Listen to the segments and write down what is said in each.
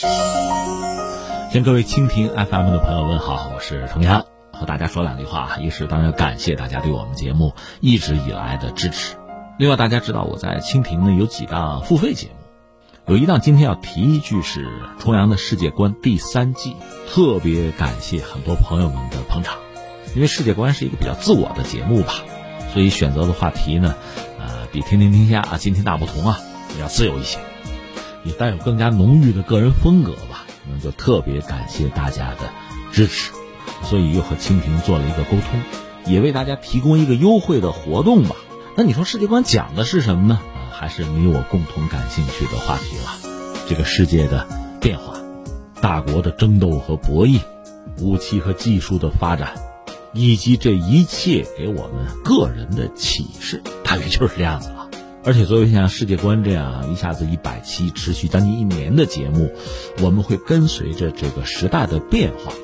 向各位蜻蜓 FM 的朋友问好，我是重阳，和大家说两句话。一是当然要感谢大家对我们节目一直以来的支持。另外，大家知道我在蜻蜓呢有几档付费节目，有一档今天要提一句是《重阳的世界观》第三季，特别感谢很多朋友们的捧场。因为世界观是一个比较自我的节目吧，所以选择的话题呢，呃，比天天天下啊、今天大不同啊要自由一些，带有更加浓郁的个人风格吧。那就特别感谢大家的支持，所以又和蜻蜓做了一个沟通，也为大家提供一个优惠的活动吧。那你说世界观讲的是什么呢？还是你我共同感兴趣的话题了。这个世界的变化，大国的争斗和博弈，武器和技术的发展，以及这一切给我们个人的启示，大约就是这样子。而且作为像世界观这样一下子一百期持续将近一年的节目，我们会跟随着这个时代的变化，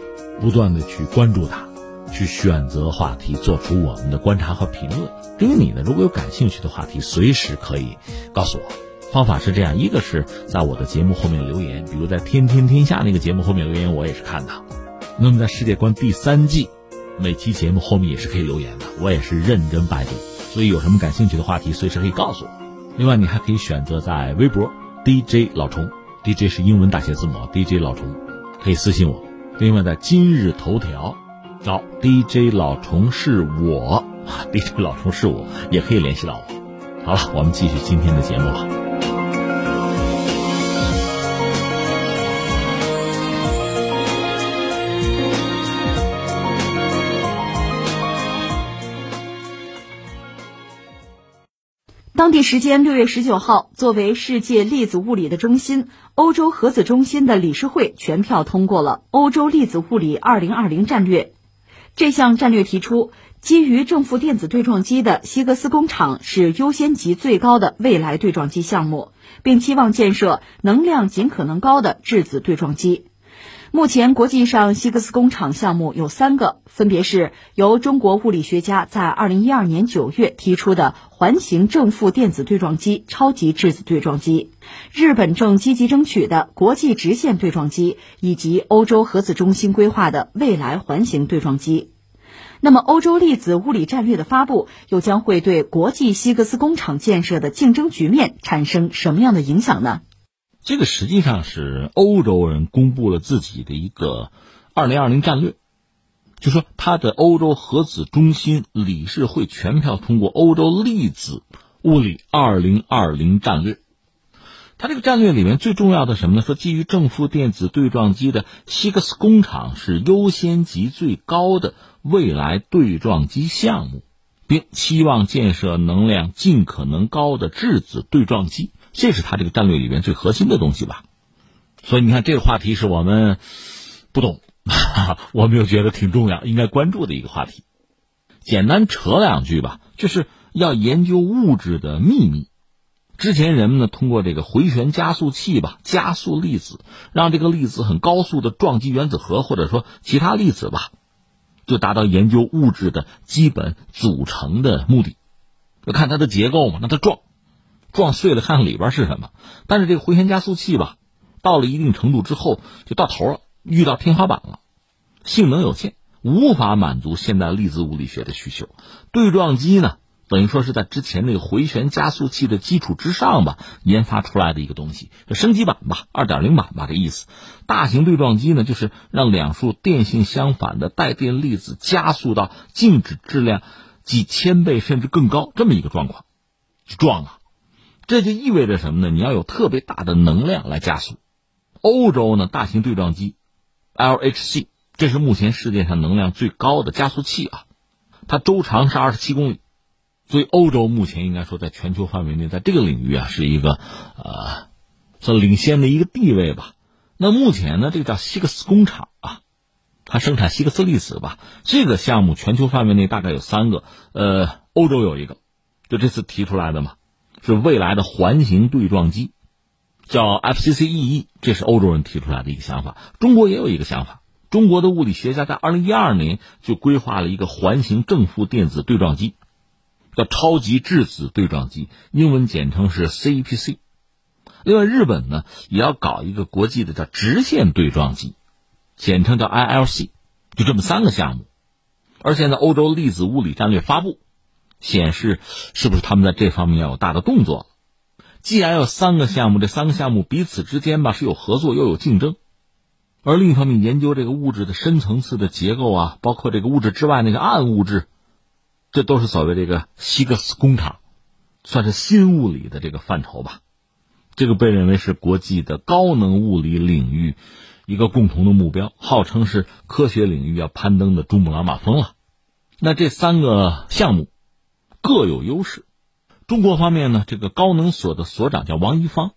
不断的去关注它，去选择话题，做出我们的观察和评论。至于你呢，如果有感兴趣的话题，随时可以告诉我。方法是这样：一个是在我的节目后面留言，比如在《天天天下》那个节目后面留言，我也是看的。那么在世界观第三季，每期节目后面也是可以留言的，我也是认真拜读。所以有什么感兴趣的话题，随时可以告诉我。另外，你还可以选择在微博 DJ 老虫，DJ 是英文大写字母，DJ 老虫，可以私信我。另外，在今日头条找 DJ 老虫是我，DJ 老虫是我，也可以联系到我。好了，我们继续今天的节目吧。地时间六月十九号，作为世界粒子物理的中心，欧洲核子中心的理事会全票通过了欧洲粒子物理二零二零战略。这项战略提出，基于正负电子对撞机的希格斯工厂是优先级最高的未来对撞机项目，并期望建设能量尽可能高的质子对撞机。目前，国际上希格斯工厂项目有三个，分别是由中国物理学家在二零一二年九月提出的环形正负电子对撞机超级质子对撞机，日本正积极争取的国际直线对撞机，以及欧洲核子中心规划的未来环形对撞机。那么，欧洲粒子物理战略的发布又将会对国际希格斯工厂建设的竞争局面产生什么样的影响呢？这个实际上是欧洲人公布了自己的一个二零二零战略，就说他的欧洲核子中心理事会全票通过欧洲粒子物理二零二零战略。他这个战略里面最重要的什么呢？说基于正负电子对撞机的希格斯工厂是优先级最高的未来对撞机项目，并期望建设能量尽可能高的质子对撞机。这是他这个战略里面最核心的东西吧，所以你看这个话题是我们不懂，我们又觉得挺重要，应该关注的一个话题。简单扯两句吧，就是要研究物质的秘密。之前人们呢通过这个回旋加速器吧，加速粒子，让这个粒子很高速的撞击原子核或者说其他粒子吧，就达到研究物质的基本组成的目的。要看它的结构嘛，让它撞。撞碎了，看看里边是什么。但是这个回旋加速器吧，到了一定程度之后就到头了，遇到天花板了，性能有限，无法满足现代粒子物理学的需求。对撞机呢，等于说是在之前那个回旋加速器的基础之上吧，研发出来的一个东西，升级版吧，二点零版吧，这意思。大型对撞机呢，就是让两束电性相反的带电粒子加速到静止质量几千倍甚至更高这么一个状况，撞啊！这就意味着什么呢？你要有特别大的能量来加速。欧洲呢，大型对撞机 LHC，这是目前世界上能量最高的加速器啊。它周长是二十七公里，所以欧洲目前应该说在全球范围内，在这个领域啊，是一个呃，算领先的一个地位吧。那目前呢，这个叫希克斯工厂啊，它生产希克斯粒子吧。这个项目全球范围内大概有三个，呃，欧洲有一个，就这次提出来的嘛。是未来的环形对撞机，叫 FCCEE，这是欧洲人提出来的一个想法。中国也有一个想法，中国的物理学家在二零一二年就规划了一个环形正负电子对撞机，叫超级质子对撞机，英文简称是 CEPC。另外，日本呢也要搞一个国际的叫直线对撞机，简称叫 ILC，就这么三个项目。而现在欧洲粒子物理战略发布显示，是不是他们在这方面要有大的动作？既然有三个项目，这三个项目彼此之间吧是有合作又有竞争。而另一方面，研究这个物质的深层次的结构啊，包括这个物质之外那个暗物质，这都是所谓这个希格斯工厂，算是新物理的这个范畴吧。这个被认为是国际的高能物理领域一个共同的目标，号称是科学领域要攀登的珠穆朗玛峰了。那这三个项目各有优势。中国方面呢，这个高能所的所长叫王一方，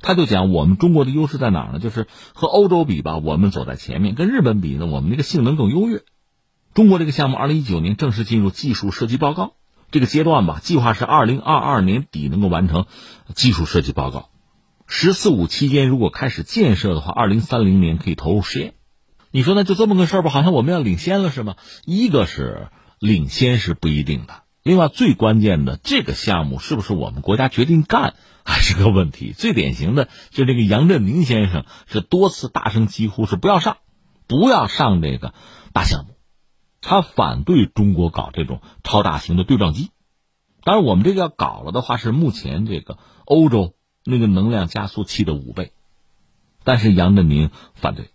他就讲我们中国的优势在哪儿呢？就是和欧洲比吧，我们走在前面；跟日本比呢，我们这个性能更优越。中国这个项目，二零一九年正式进入技术设计报告这个阶段吧，计划是二零二二年底能够完成技术设计报告。十四五期间，如果开始建设的话，二零三零年可以投入试验。你说那就这么个事儿吧？好像我们要领先了是吗？一个是领先是不一定的，另外最关键的这个项目是不是我们国家决定干还是个问题。最典型的就这个杨振宁先生是多次大声疾呼是不要上，不要上这个大项目，他反对中国搞这种超大型的对撞机。当然，我们这个要搞了的话，是目前这个欧洲。那个能量加速器的五倍，但是杨振宁反对。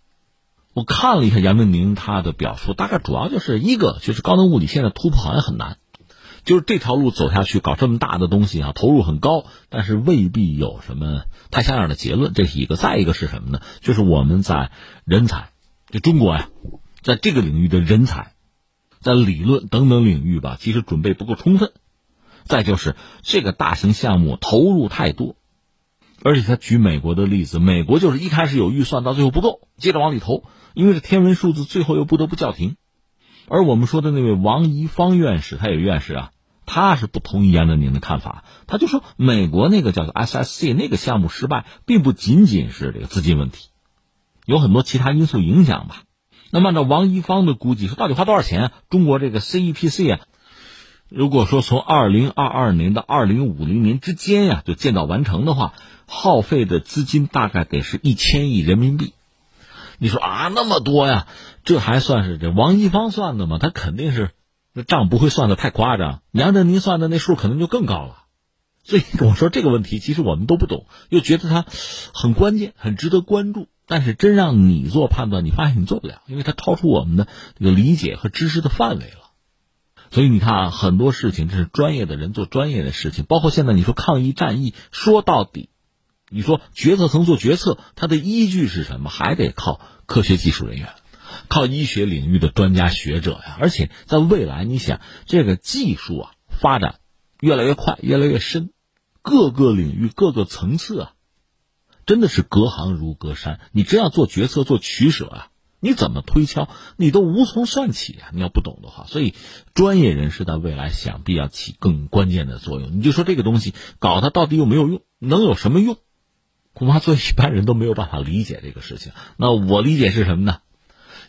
我看了一下杨振宁他的表述，大概主要就是一个，就是高能物理现在突破好像很难，就是这条路走下去搞这么大的东西啊，投入很高，但是未必有什么太像样的结论。这是一个。再一个是什么呢？就是我们在人才，就中国呀，在这个领域的人才，在理论等等领域吧，其实准备不够充分。再就是这个大型项目投入太多。而且他举美国的例子，美国就是一开始有预算，到最后不够，接着往里投，因为这天文数字，最后又不得不叫停。而我们说的那位王贻芳院士，他也院士啊，他是不同意杨振宁的看法，他就说美国那个叫做 SSC 那个项目失败，并不仅仅是这个资金问题，有很多其他因素影响吧。那么按照王贻芳的估计，说到底花多少钱？中国这个 CEPC 啊。如果说从二零二二年到二零五零年之间呀，就建造完成的话，耗费的资金大概得是一千亿人民币。你说啊，那么多呀？这还算是这王一方算的吗？他肯定是，这账不会算的太夸张。杨振宁算的那数可能就更高了。所以我说这个问题，其实我们都不懂，又觉得它很关键、很值得关注。但是真让你做判断，你发现你做不了，因为它超出我们的这个理解和知识的范围了。所以你看啊，很多事情这是专业的人做专业的事情，包括现在你说抗疫战役，说到底，你说决策层做决策，它的依据是什么？还得靠科学技术人员，靠医学领域的专家学者呀。而且在未来，你想这个技术啊发展越来越快，越来越深，各个领域各个层次啊，真的是隔行如隔山。你真要做决策做取舍啊。你怎么推敲，你都无从算起啊！你要不懂的话，所以专业人士在未来想必要起更关键的作用。你就说这个东西搞它到底有没有用，能有什么用？恐怕作为一般人都没有办法理解这个事情。那我理解是什么呢？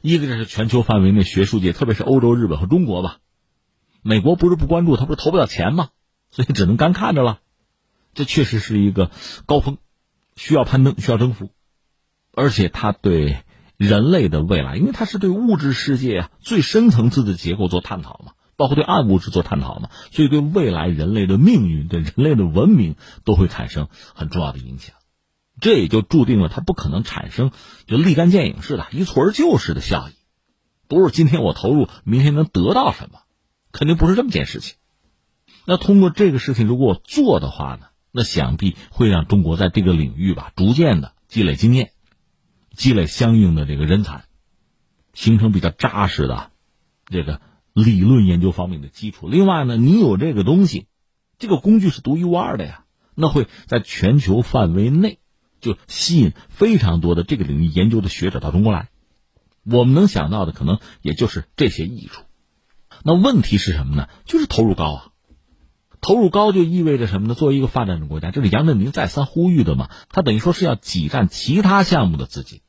一个就是全球范围内学术界，特别是欧洲、日本和中国吧。美国不是不关注，他不是投不了钱吗？所以只能干看着了。这确实是一个高峰，需要攀登，需要征服，而且他对。人类的未来，因为它是对物质世界啊最深层次的结构做探讨嘛，包括对暗物质做探讨嘛，所以对未来人类的命运、对人类的文明都会产生很重要的影响。这也就注定了它不可能产生就立竿见影似的、一蹴而就式的效益，不是今天我投入，明天能得到什么，肯定不是这么件事情。那通过这个事情，如果我做的话呢，那想必会让中国在这个领域吧，逐渐的积累经验。积累相应的这个人才，形成比较扎实的这个理论研究方面的基础。另外呢，你有这个东西，这个工具是独一无二的呀，那会在全球范围内就吸引非常多的这个领域研究的学者到中国来。我们能想到的可能也就是这些益处。那问题是什么呢？就是投入高啊。投入高就意味着什么呢？作为一个发展中国家，这是杨振宁再三呼吁的嘛。他等于说是要挤占其他项目的资金。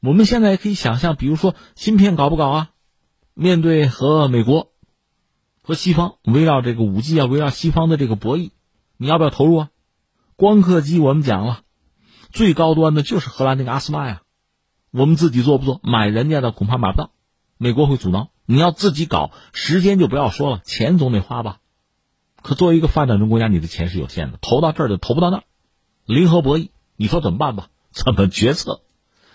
我们现在也可以想象，比如说芯片搞不搞啊？面对和美国、和西方围绕这个五 G 啊，围绕西方的这个博弈，你要不要投入啊？光刻机我们讲了，最高端的就是荷兰那个阿斯麦啊，我们自己做不做？买人家的恐怕买不到，美国会阻挠。你要自己搞，时间就不要说了，钱总得花吧。可作为一个发展中国家，你的钱是有限的，投到这儿就投不到那儿，零和博弈，你说怎么办吧？怎么决策？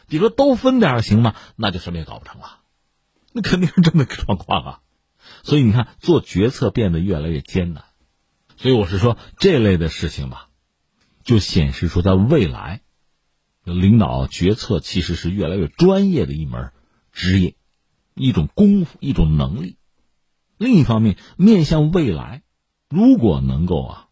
你说都分点行吗？那就什么也搞不成了，那肯定是这么个状况啊。所以你看，做决策变得越来越艰难。所以我是说，这类的事情吧，就显示出在未来，领导决策其实是越来越专业的一门职业，一种功夫，一种能力。另一方面，面向未来，如果能够啊，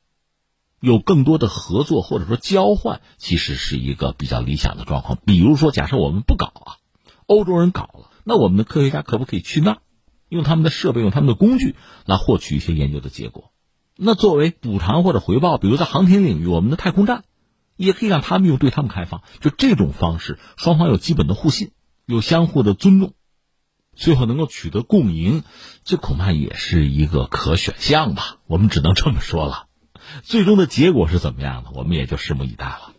有更多的合作或者说交换，其实是一个比较理想的状况。比如说，假设我们不搞啊，欧洲人搞了，那我们的科学家可不可以去那儿，用他们的设备，用他们的工具来获取一些研究的结果？那作为补偿或者回报，比如在航天领域，我们的太空站也可以让他们用，对他们开放。就这种方式，双方有基本的互信，有相互的尊重，最后能够取得共赢，这恐怕也是一个可选项吧。我们只能这么说了。最终的结果是怎么样的，我们也就拭目以待了。